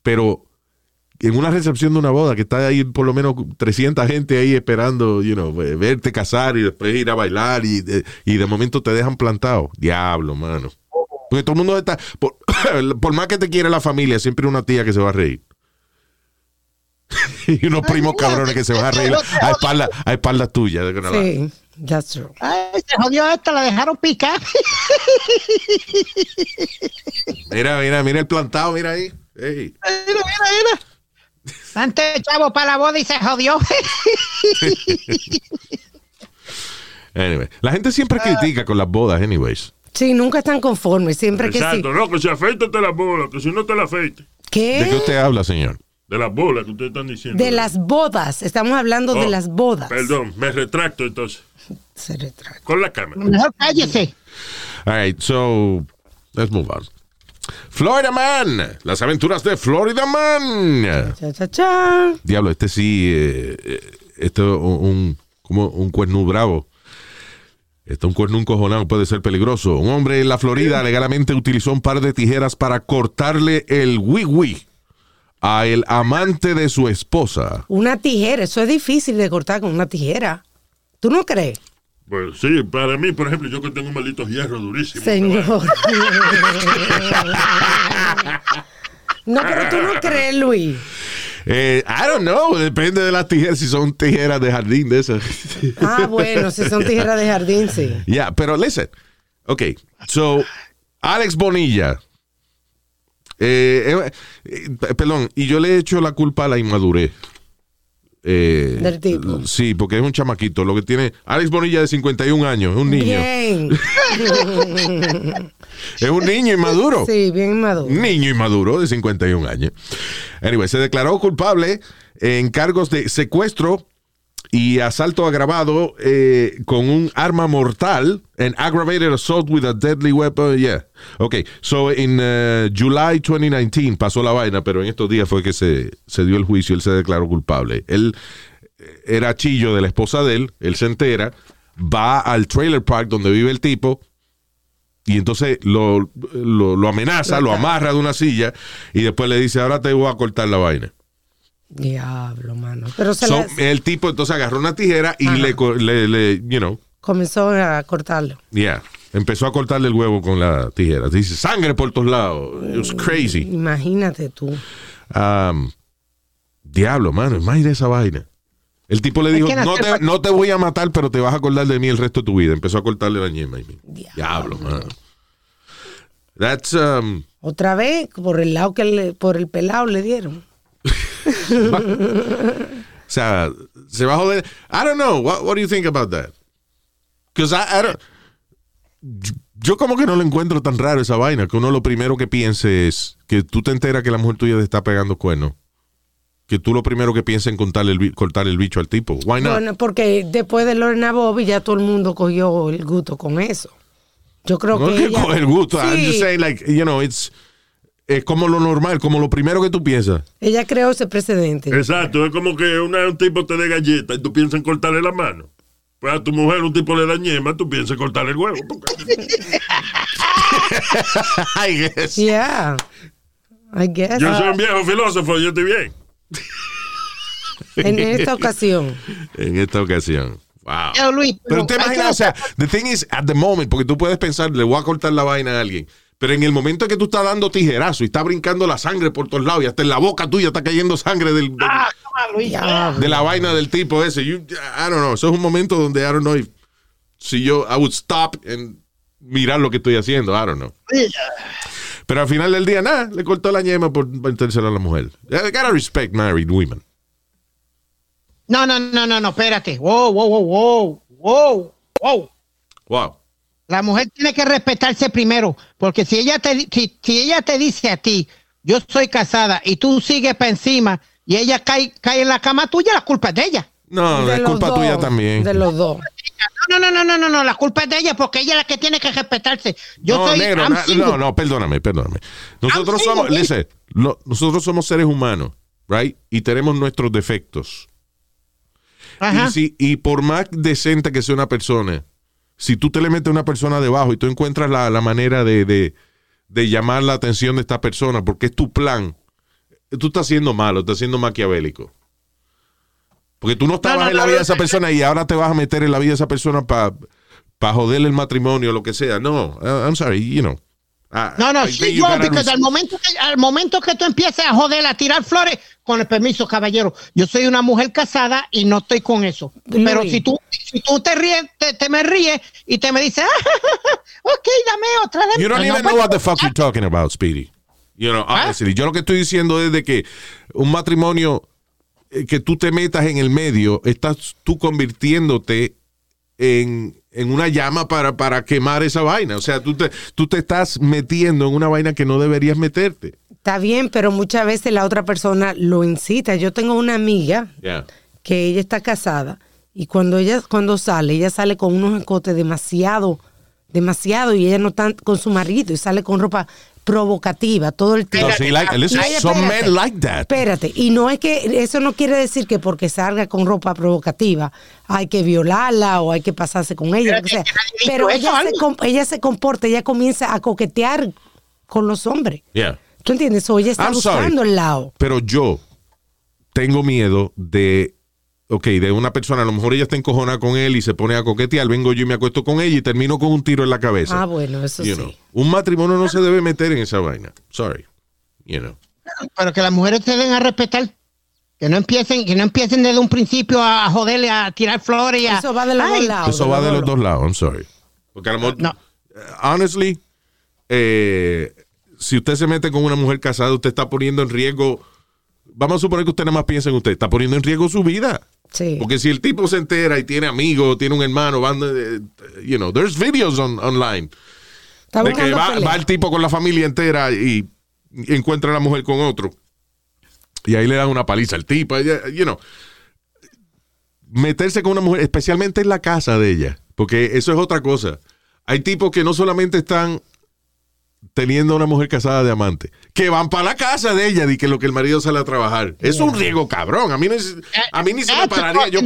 Pero en una recepción de una boda que está ahí por lo menos 300 gente ahí esperando, you know, ve- verte casar y después ir a bailar y de, y de momento te dejan plantado. Diablo, mano. Porque todo el mundo está, por, por más que te quiere la familia, siempre una tía que se va a reír. y unos primos cabrones que se van a reír a espaldas a espaldas tuyas. Sí, that's true. Ay, se jodió esta, la dejaron picar. Mira, mira, mira el plantado, mira ahí. Ey. Mira, mira, mira. Antes chavo para la boda y se jodió. Anyway, la gente siempre critica con las bodas, anyways. Sí, nunca están conformes. Siempre que sí. Exacto, no, que se afeite la bola, que si no te la afeite. ¿De qué ¿Qué? usted habla, señor? De las bolas que ustedes están diciendo. De las bodas. Estamos hablando de Oh, las bodas. Perdón, me retracto entonces. Se retrata. Con la cámara. Mejor cállese. All right, so let's move on. Florida Man, las aventuras de Florida Man. Cha, cha, cha. Diablo, este sí, eh, eh, este un, un- como un cuerno bravo. Este un cuerno encojonado puede ser peligroso. Un hombre en la Florida legalmente utilizó un par de tijeras para cortarle el wiwi a el amante de su esposa. Una tijera. Eso es difícil de cortar con una tijera. ¿Tú no crees? Pues sí, para mí, por ejemplo, yo que tengo un maldito hierro durísimo. Señor. No, pero tú no crees, Luis. Eh, I don't know, depende de las tijeras, si son tijeras de jardín de esas. Ah, bueno, si son tijeras de jardín, sí. Yeah, pero listen. Ok, so, Alex Bonilla. Eh, eh, perdón, y yo le he hecho la culpa a la inmadurez. Eh, Del tipo. Sí, porque es un chamaquito. Lo que tiene. Alex Bonilla de 51 años, es un niño. Bien. Es un niño inmaduro. Sí, bien maduro. Un niño inmaduro de 51 años. Anyway, se declaró culpable en cargos de secuestro y asalto agravado eh, con un arma mortal and aggravated assault with a deadly weapon. Yeah. Okay. So in uh, July 2019 pasó la vaina, pero en estos días fue que se, se dio el juicio. Él se declaró culpable. Él eh, era chillo de la esposa de él. Él se entera, va al trailer park donde vive el tipo y entonces lo, lo, lo amenaza, lo amarra de una silla y después le dice, ahora te voy a cortar la vaina. Diablo, mano. Pero se So, la- el tipo entonces agarró una tijera y le, le, le, you know, comenzó a cortarlo. yeah, empezó a cortarle el huevo con la tijera. Dice, sangre por todos lados. It was crazy. Imagínate tú. Um, diablo, mano, de esa vaina. El tipo le dijo, no te, no te voy a matar, pero te vas a acordar de mí el resto de tu vida. Empezó a cortarle la ñema. y- Diablo, mano. That's, um, Otra vez, por el lado que le, por el pelado le dieron. O sea, se va a joder. I don't know. What, what do you think about that? Because I, I don't- yo- Yo como que no lo encuentro tan raro esa vaina, que uno lo primero que piense es que tú te enteras que la mujer tuya te está pegando cuernos. Que tú lo primero que pienses en cortarle el, cortar el bicho al tipo. Why not? Bueno, porque después de Lorena Bobby ya todo el mundo cogió el gusto con eso. Yo creo no que es que ella- coger gusto. I'm Sí, just saying, like, you know, it's, es como lo normal, como lo primero que tú piensas. ella creó ese precedente. Exacto, es como que una- un tipo te dé galleta y tú piensas en cortarle la mano. Pues a tu mujer un tipo le da ñema, tú piensas en cortarle el huevo. I guess. Yeah. I guess. Yo soy un viejo filósofo, yo estoy bien. En esta ocasión. En esta ocasión. Wow. Yo, Luis, Pero hay que imaginas, o sea, the thing is, at the moment, porque tú puedes pensar, le voy a cortar la vaina a alguien. Pero en el momento que tú estás dando tijerazo y está brincando la sangre por todos lados y hasta en la boca tuya está cayendo sangre del, del- Ah, de la vaina del tipo ese. You- I don't know. Eso es un momento donde, I don't know, if- si yo, I would stop and mirar lo que estoy haciendo. I don't know. Pero al final del día, nada, le cortó la ñema por metérsela a la mujer. I gotta respect married women. No, no, no, no, no, espérate. Wow, wow, wow, wow, wow, wow. Wow. La mujer tiene que respetarse primero, porque si ella te, di- si, si ella te dice a ti, yo soy casada y tú sigues para encima y ella cae, cae en la cama tuya, la culpa es de ella. No, De es los culpa dos, tuya también. De los dos. No, no, no, no, no, no, no, la culpa es de ella porque ella es la que tiene que respetarse. Yo no, soy negro, na- no, no, perdóname, perdóname. Nosotros somos, listen, lo- nosotros somos seres humanos, right? Y tenemos nuestros defectos. Ajá. Y, si, y por más decente que sea una persona, si tú te le metes a una persona debajo y tú encuentras la, la manera de, de- de llamar la atención de esta persona porque es tu plan, tú estás siendo malo, estás siendo maquiavélico. Porque tú no estabas no, en la no, vida de esa persona y ahora te vas a meter en la vida de esa persona para joderle el matrimonio o lo que sea. No, I'm sorry, you know. I- No, no, gotta porque res- al momento, que, al momento que tú empieces a joder, a tirar flores, con el permiso, caballero, yo soy una mujer casada y no estoy con eso. Pero si tú, si tú te ríes, te, te me ríes y te me dices, ah, ok, dame otra. dame You don't otra". even No, know what the pues, fuck you're talking about, Speedy. You know, ¿Ah? yo lo que estoy diciendo es de que un matrimonio eh, que tú te metas en el medio, estás tú convirtiéndote en, en una llama para, para quemar esa vaina. O sea, tú te, tú te estás metiendo en una vaina que no deberías meterte. Está bien, pero muchas veces la otra persona lo incita. Yo tengo una amiga Yeah. que ella está casada y cuando ella cuando sale, ella sale con unos escotes demasiado, demasiado y ella no está con su marido y sale con ropa provocativa todo el tiempo. No, sí, like- listen, some espérate, men like that. Espérate, y no es que eso no quiere decir que porque salga con ropa provocativa hay que violarla o hay que pasarse con ella, lo que sea. Pero ella se, ella se comporta, ella comienza a coquetear con los hombres. Yeah. ¿Tú entiendes? O ella está I'm sorry. buscando el lado. Pero yo tengo miedo de, ok, de una persona, a lo mejor ella está encojonada con él y se pone a coquetear, vengo yo y me acuesto con ella y termino con un tiro en la cabeza. Ah, bueno, eso You sí. know. Un matrimonio no se debe meter en esa vaina. Sorry. You know. Pero que las mujeres se den a respetar. Que no empiecen, que no empiecen desde un principio a joderle, a tirar flores y a. Eso va de los Ay, dos lados. Eso va de los dos lados, I'm sorry. Porque a lo mejor, No. eh, honestly, eh, si usted se mete con una mujer casada, usted está poniendo en riesgo, vamos a suponer que usted nada más piensa en usted, está poniendo en riesgo su vida. Sí. Porque si el tipo se entera y tiene amigos, tiene un hermano, van, eh, you know, there's videos on- online. Está de que va, va el tipo con la familia entera y encuentra a la mujer con otro. Y ahí le dan una paliza al tipo. You know. Meterse con una mujer, especialmente en la casa de ella. Porque eso es otra cosa. Hay tipos que no solamente están teniendo a una mujer casada de amante, que van para la casa de ella y que lo que el marido sale a trabajar. Es un riesgo cabrón. A mí, no es- a mí ni se me a pararía. Yo,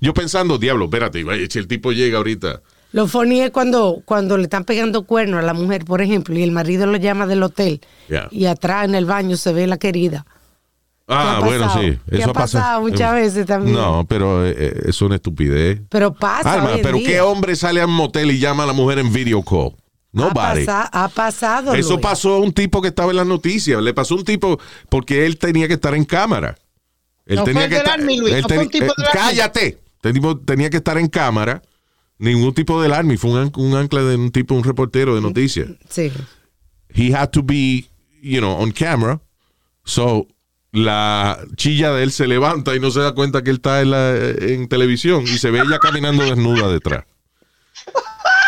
yo pensando, diablo, espérate, si el tipo llega ahorita. Lo funny es cuando, cuando le están pegando cuernos a la mujer, por ejemplo, y el marido lo llama del hotel. Yeah. Y atrás en el baño se ve la querida. Ah, bueno, pasado? sí. ¿Qué Eso ha pasa. pasado muchas veces también? No, pero eh, eh, es una estupidez. Pero pasa. Alma, pero día. ¿qué hombre sale a un motel y llama a la mujer en video call? Ha, Nobody. pasa- ha pasado. Eso Luis. pasó a un tipo que estaba en las noticias. Le pasó a un tipo porque él tenía que estar en cámara. Él No tenía fue que estar. No ten- eh, Army. cállate. Este tenía que estar en cámara. Ningún tipo del army. Fue un, an- un ancla de un tipo, un reportero de noticias. Sí. he had to be, you know, on camera. So, la chilla de él se levanta y no se da cuenta que él está en, la- en televisión y se ve ella caminando desnuda detrás.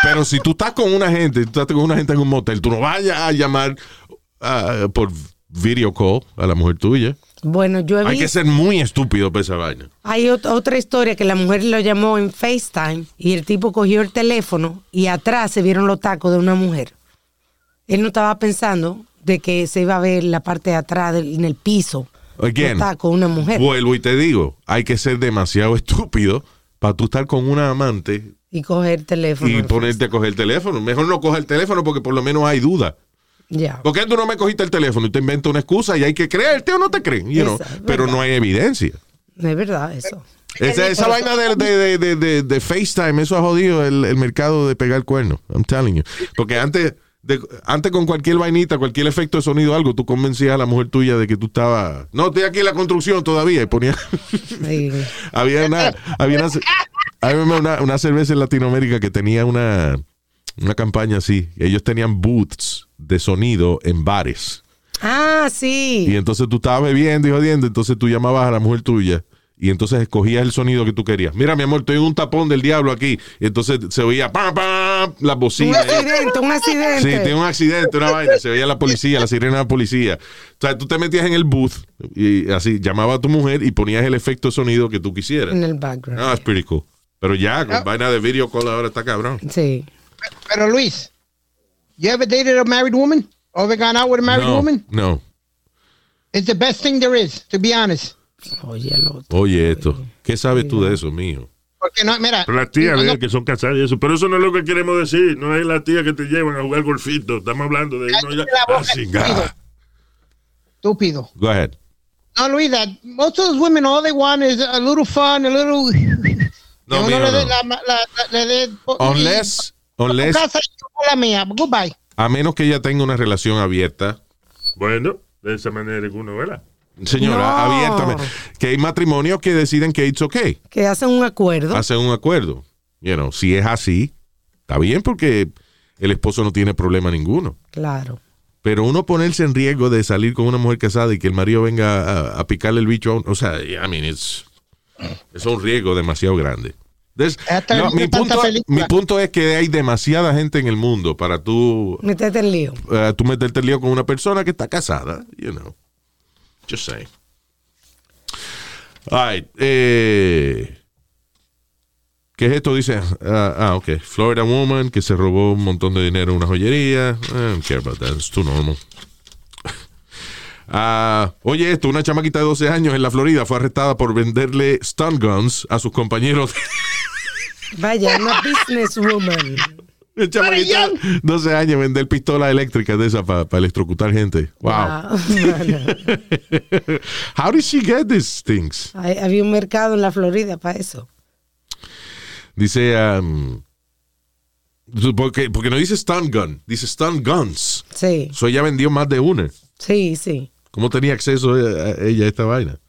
Pero si tú estás con una gente, tú estás con una gente en un motel, tú no vayas a llamar ah, por video call a la mujer tuya. Bueno, yo he Hay que ser muy estúpido para esa vaina. Hay ot- otra historia que la mujer lo llamó en FaceTime y el tipo cogió el teléfono y atrás se vieron los tacos de una mujer. Él no estaba pensando de que se iba a ver la parte de atrás del- en el piso. Again, los tacos de una mujer. vuelvo y te digo, hay que ser demasiado estúpido para tú estar con una amante Y coger el teléfono. y ponerte a coger el teléfono. Mejor no coger el teléfono porque por lo menos hay duda. Ya. ¿Por qué tú no me cogiste el teléfono y te inventas una excusa y hay que creerte o no te creen? you know? Esa, es Pero no hay evidencia. Es verdad eso. Esa, esa vaina de, de, de, de, de- de FaceTime, eso ha jodido el, el mercado de pegar cuernos. I'm telling you. Porque antes, de- antes con cualquier vainita, cualquier efecto de sonido, algo, tú convencías a la mujer tuya de que tú estabas. No, estoy aquí en la construcción todavía. Y ponía. Sí. había una, había una, había una, una cerveza en Latinoamérica que tenía una, una campaña así. Ellos tenían booths de sonido en bares. Ah, sí. Y entonces tú estabas bebiendo y jodiendo, entonces tú llamabas a la mujer tuya y entonces escogías el sonido que tú querías. Mira, mi amor, estoy en un tapón del diablo aquí. Y entonces se oía pam, pam, las Un bocinas. accidente, un Sí, accidente. tiene un accidente, una vaina. Se veía la policía, la sirena de la policía. O sea, tú te metías en el booth y así llamaba a tu mujer y ponías el efecto de sonido que tú quisieras. En el background. Ah, it's pretty cool. Pero ya, con Ah. vaina de video call ahora está cabrón. Sí. Pero Luis, you ever dated a married woman? Or ever gone out with a married No, woman? no. It's the best thing there is, to be honest. Oye, el otro. Oye, esto. ¿Qué sabes tú de eso, mío? Porque no, mira. Pero las tías, cuando- ¿verdad? que son casadas y eso. Pero eso no es lo que queremos decir. No es la tía que te llevan a jugar golfito. Estamos hablando de. No, ya, ah. Estúpido. Go ahead. No, Luis, that most of those women, all they want is a little fun, a little. No, que uno mijo, le dé no. la- la- la- le dé- Unless, Tu unless, casa y yo con la mía. Goodbye. a menos que ella tenga una relación abierta. Bueno, de esa manera uno, ¿verdad? Señora, No. abiertamente. Que hay matrimonios que deciden que it's okay. Que hacen un acuerdo. Hacen un acuerdo. You know, si es así, está bien porque el esposo no tiene problema ninguno. Claro. Pero uno ponerse en riesgo de salir con una mujer casada y que el marido venga a, a picarle el bicho a uno, o sea, I mean, it's, es un riesgo demasiado grande. No, he mi, punto, película. mi punto es que hay demasiada gente en el mundo para tú, Métete en lío. eh, tú meterte en lío con una persona que está casada, you know. Just saying. All right, eh, ¿Qué es esto? Dice, ah, ah, ok, Florida woman que se robó un montón de dinero en una joyería. I don't care about that, it's too normal. Ah, oye, esto, una chamaquita de 12 años en la Florida fue arrestada por venderle stun guns a sus compañeros. Vaya, una businesswoman. Chamaquita de 12 años vender pistolas eléctricas de esas para electrocutar gente. Wow. Wow. How did she get these things? hay- había un mercado en la Florida para eso. Dice, um, porque, porque no dice stun gun, dice stun guns. Sí, So ella vendió más de una. sí, sí. ¿Cómo tenía acceso a a ella a esta vaina?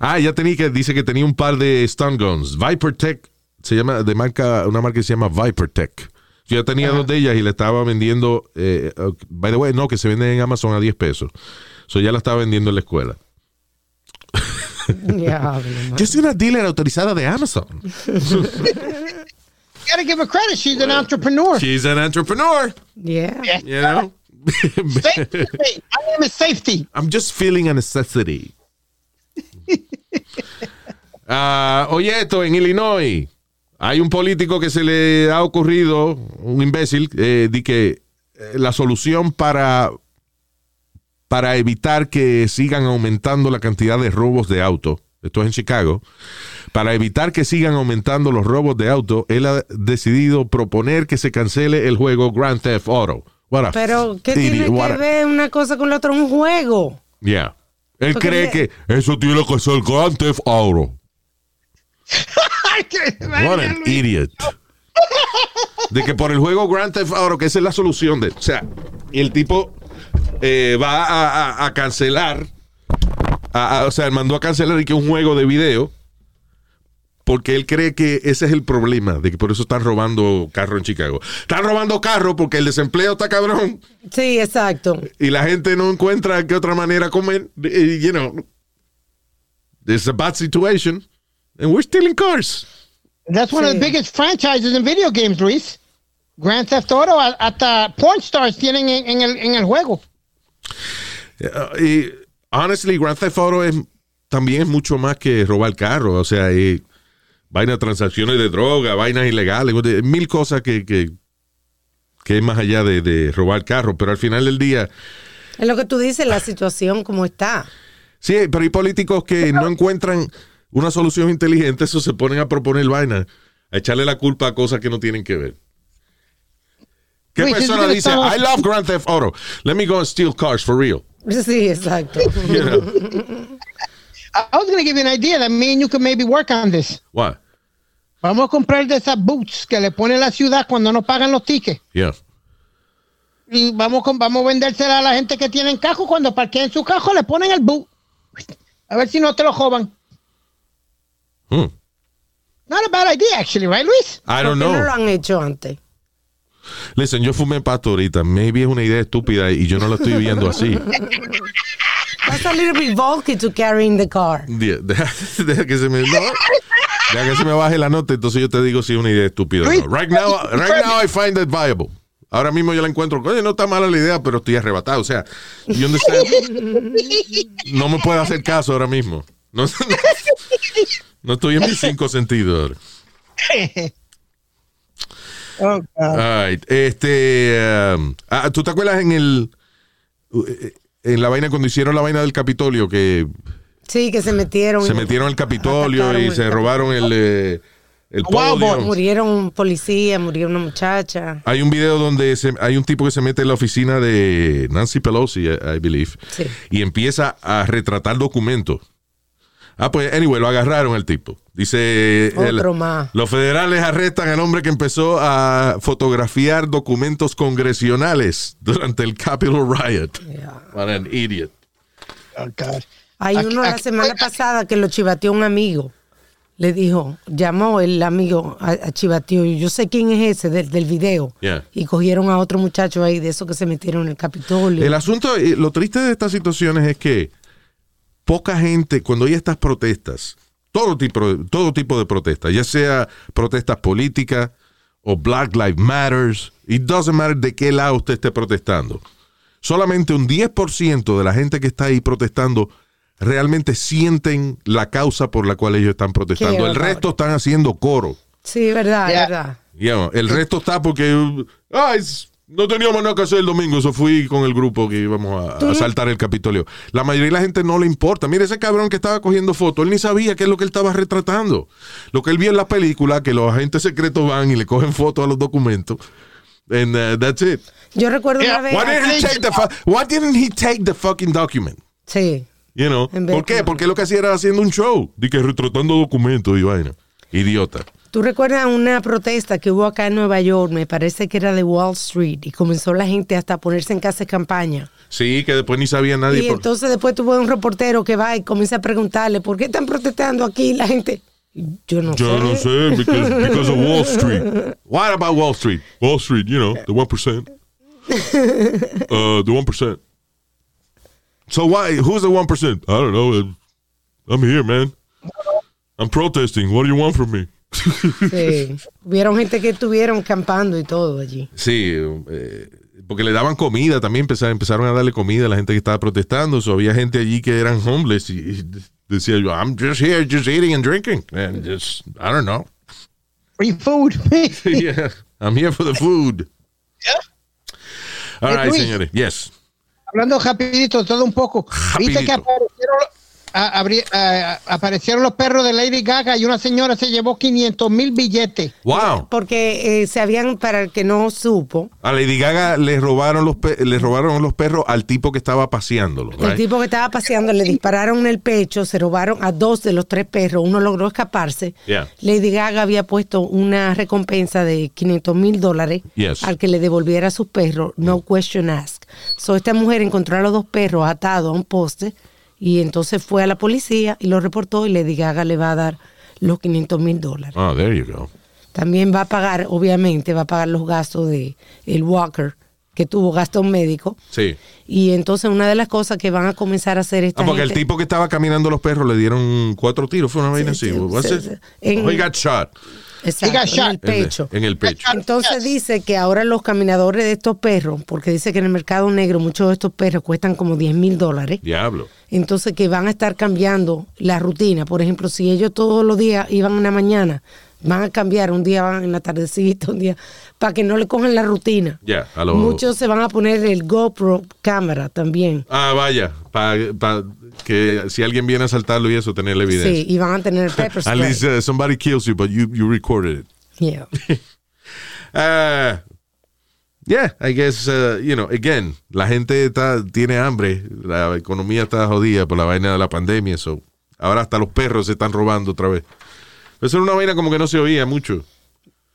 Ah, ella tenía que, dice que tenía un par de stun guns. Vipertech, se llama, de marca, una marca que se llama Vipertech. Yo ya tenía dos de ellas y le estaba vendiendo, eh, by the way, no, que se venden en Amazon a 10 pesos. So ya la estaba vendiendo en la escuela. Yo soy una dealer autorizada de Amazon. Gotta give her credit. She's an entrepreneur. She's an entrepreneur, Yeah. you know. Safety. My name is Safety. I'm just feeling a necessity. Ah, oye, esto en Illinois. Hay un político que se le ha ocurrido, un imbécil, eh, de que eh, la solución para, para evitar que sigan aumentando la cantidad de robos de auto, esto es en Chicago, para evitar que sigan aumentando los robos de auto, él ha decidido proponer que se cancele el juego Grand Theft Auto. What a Pero, ¿qué idiot, tiene what que a- ver una cosa con la otra? Un juego. Yeah. Él Porque cree que eso tiene que ser Grand Theft Auto. What an idiot. De que por el juego Grand Theft Auto, que esa es la solución de. O sea, y el tipo eh, va a, a- a cancelar. a- a- o sea, él mandó a cancelar y que un juego de video. Porque él cree que ese es el problema, de que por eso están robando carro en Chicago. Están robando carro porque el desempleo está cabrón Sí, exacto. y la gente no encuentra qué otra manera comer. eh, You know, it's a bad situation. And we're stealing cars. That's one of the biggest franchises in video games, Luis. Grand Theft Auto, hasta porn stars tienen en, en el, en el juego. Uh, y honestly, Grand Theft Auto es, también es mucho más que robar carro. O sea, hay vainas, transacciones de droga, vainas ilegales, mil cosas que, que, que es más allá de, de robar carro. Pero al final del día, Es lo que tú dices, la situación como está. sí, pero hay políticos que no encuentran una solución inteligente, eso se ponen a proponer vainas, a echarle la culpa a cosas que no tienen que ver. ¿Qué Luis, persona dice, estamos- I love Grand Theft Auto, let me go and steal cars for real? Sí, exacto. You know? I was going to give you an idea that me and you could maybe work on this. What? Vamos a comprar de esas boots que le pone la ciudad cuando no pagan los tickets. Yeah. Y vamos, con, vamos a vendérsela a la gente que tienen cajo. Cuando parqueen su cajo, le ponen el boot. A ver si no te lo joban. Hmm. Not a bad idea, actually, right, Luis? I ¿Por don't qué know. no lo han hecho antes? Listen, yo fumé pasto ahorita. Maybe es una idea estúpida y yo no la estoy viendo así. That's a little bit bulky to carry in the car. Deja que se me no, deja que se me baje la nota, entonces yo te digo si es una idea estúpida. o no. Right now, right now I find it viable. Ahora mismo yo la encuentro, oye, no está mala la idea, pero estoy arrebatado. O sea, yo no me puede hacer caso ahora mismo. No, no estoy en mis cinco sentidos. Oh, God. All right. Este, um, ah, ¿Tú te acuerdas en el eh, en la vaina cuando hicieron la vaina del Capitolio que Sí, que se metieron. se metieron al Capitolio y el se robaron el eh, el Wow, podio? Murieron policías, murió una muchacha. Hay un video donde se- hay un tipo que se mete en la oficina de Nancy Pelosi, I, believe, Sí. y empieza a retratar documentos. Ah, pues, anyway, lo agarraron el tipo. Dice. Otro más. Los federales arrestan al hombre que empezó a fotografiar documentos congresionales durante el Capitol Riot. Yeah. What an idiot. Oh, God. Hay Aquí- uno la aquí- semana pasada que lo chivateó un amigo. Le dijo, llamó el amigo a, a chivateó. y Yo sé quién es ese del, del video. Yeah. Y cogieron a otro muchacho ahí de esos que se metieron en el Capitolio. El asunto, eh, lo triste de estas situaciones es que poca gente, cuando hay estas protestas, todo tipo, todo tipo de protestas, ya sea protestas políticas o Black Lives Matters, it doesn't matter de qué lado usted esté protestando. Solamente un 10% de la gente que está ahí protestando realmente sienten la causa por la cual ellos están protestando. El resto están haciendo coro. Sí, verdad, Yeah. verdad. El resto está porque ay, s- no teníamos nada que hacer el domingo, eso fui con el grupo que íbamos a, a asaltar el Capitolio. La mayoría de la gente no le importa. Mire ese cabrón que estaba cogiendo fotos, él ni sabía qué es lo que él estaba retratando. Lo que él vio en la película, que los agentes secretos van y le cogen fotos a los documentos. And uh, that's it. Yo recuerdo Yeah, una vez. Why didn't, he take the fu- why didn't he take the fucking document? Sí. You know? ¿Por qué? Porque lo que hacía era haciendo un show. De que retratando documentos y vaina. Idiota. ¿Tú recuerdas una protesta que hubo acá en Nueva York? Me parece que era de Wall Street y comenzó la gente hasta a ponerse en casa de campaña. Sí, que después ni sabía nadie. Y por- entonces después tuvo un reportero que va y comienza a preguntarle, ¿por qué están protestando aquí la gente? Yo no Yo sé. no sé, because, because of Wall Street. What about Wall Street? Wall Street, you know, the 1%. Uh, the 1%. So why? Who's the one percent? I don't know. I'm here, man. I'm protesting. What do you want from me? Sí. Hubieron gente que estuvieron campando y todo allí. Sí, eh, porque le daban comida también. Empezaron, empezaron a darle comida a la gente que estaba protestando. So, había gente allí que eran homeless y, y decía yo, I'm just here, just eating and drinking, and just I don't know. Free food. yeah, I'm here for the food. All Hey, right, Luis. señores. Yes. Hablando rapidito, todo un poco. Viste que Aparecieron, a- abri- a- aparecieron los perros de Lady Gaga y una señora se llevó 500 mil billetes. Wow. Porque eh, se habían, para el que no supo, A Lady Gaga le robaron los pe- le robaron los perros al tipo que estaba paseándolo. el right? tipo que estaba paseando le dispararon en el pecho, se robaron a dos de los tres perros, uno logró escaparse. Yeah. Lady Gaga había puesto una recompensa de 500 mil dólares Yes. al que le devolviera a sus perros, no question ask. So esta mujer encontró a los dos perros atados a un poste y entonces fue a la policía y lo reportó y Lady Gaga le va a dar los 500 mil dólares. Oh, there you go. También va a pagar, obviamente, va a pagar los gastos de el Walker, que tuvo gastos médicos. Sí. Y entonces una de las cosas que van a comenzar a hacer esta Ah, porque el tipo que estaba caminando los perros le dieron cuatro tiros. Fue una vaina así. sí, What's sí, it? sí. En- Oh, he got shot. Exacto, He got en el pecho. En el pecho. Entonces dice que ahora los caminadores de estos perros, porque dice que en el mercado negro muchos de estos perros cuestan como 10 mil dólares, Diablo. Entonces que van a estar cambiando la rutina. Por ejemplo, si ellos todos los días iban en la mañana, van a cambiar, un día van en la tardecita, un día, para que no le cogen la rutina. Ya, a lo- Muchos se van a poner el GoPro cámara también. Ah, vaya. Para que si alguien viene a asaltarlo y eso, tener la evidencia. Sí, y van a tener el pepper At least uh, somebody kills you, but you, you recorded it. Yeah. Uh, yeah, I guess, uh, you know, again, la gente está, tiene hambre, la economía está jodida por la vaina de la pandemia, so ahora hasta los perros se están robando otra vez. Eso era una vaina como que no se oía mucho,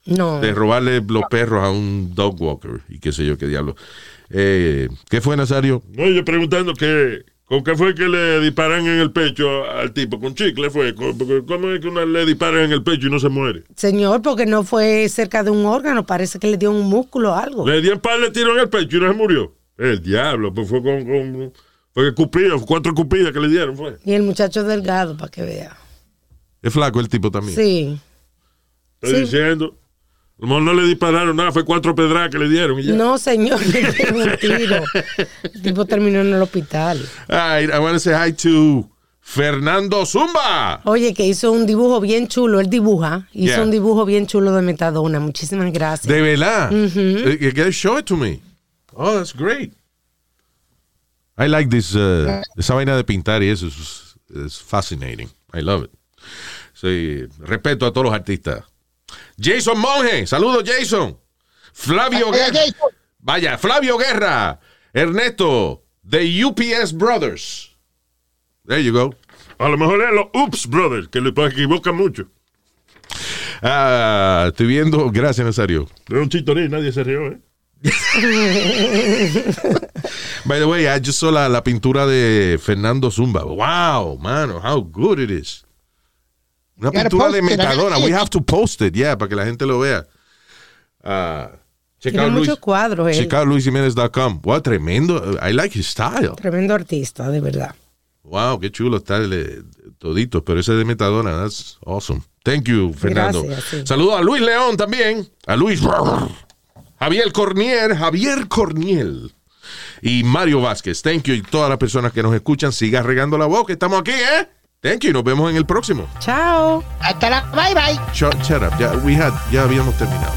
No. de robarle los perros a un dog walker y qué sé yo, qué diablo. Eh, ¿Qué fue, Nazario? No, yo preguntando que, ¿con qué fue que le disparan en el pecho al tipo? ¿Con chicle fue? ¿Con- porque ¿Cómo es que una le disparan en el pecho y no se muere? Señor, porque no fue cerca de un órgano, parece que le dio un músculo o algo. Le dieron par de tiros en el pecho y no se murió. El diablo, pues fue con... con fue cupía, cuatro cupidas que le dieron, fue. Y el muchacho delgado, para que vea. Es flaco el tipo también. Sí. Estoy Sí. diciendo. Mejor no le dispararon nada, fue cuatro pedradas que le dieron y ya. No, señor, le dieron un tiro. El tipo terminó en el hospital. I want to say hi to Fernando Zumba. Oye, que hizo un dibujo bien chulo. Él dibuja. Hizo Yeah. un dibujo bien chulo de Metadona. Muchísimas gracias. De verdad. Eh, que show it to me. Oh, that's great. I like this. uh, esa vaina de pintar y eso es, es fascinating. I love it. Sí, respeto a todos los artistas. Jason Monge. Saludos, Jason. Flavio Guerra. Vaya, Flavio Guerra. Ernesto. The UPS Brothers. There you go. A lo mejor es los Ups Brothers, que le equivocan mucho. Ah, estoy viendo. Gracias, Nazario. Es un chitorín, nadie se rió, ¿eh? By the way, I just saw la, la pintura de Fernando Zumba. Wow, mano, how good it is. Una pintura de Metadona. We have to post it, yeah, para que la gente lo vea. Ah, check Tiene out Luis, muchos cuadros, él. check out. Wow, tremendo. I like his style. Tremendo artista, de verdad. Wow, qué chulo está el, eh, todito. Pero ese de Metadona, that's awesome. Thank you, Fernando. Gracias, sí. Saludos a Luis León también. A Luis. Javier Cornier. Javier Corniel. Y Mario Vázquez. Thank you. Y todas las personas que nos escuchan, sigan regando la voz, que estamos aquí, ¿eh? Thank you. Nos vemos en el próximo. Chao. Hasta la bye bye. Shut, shut up. Ya, we had, ya habíamos terminado.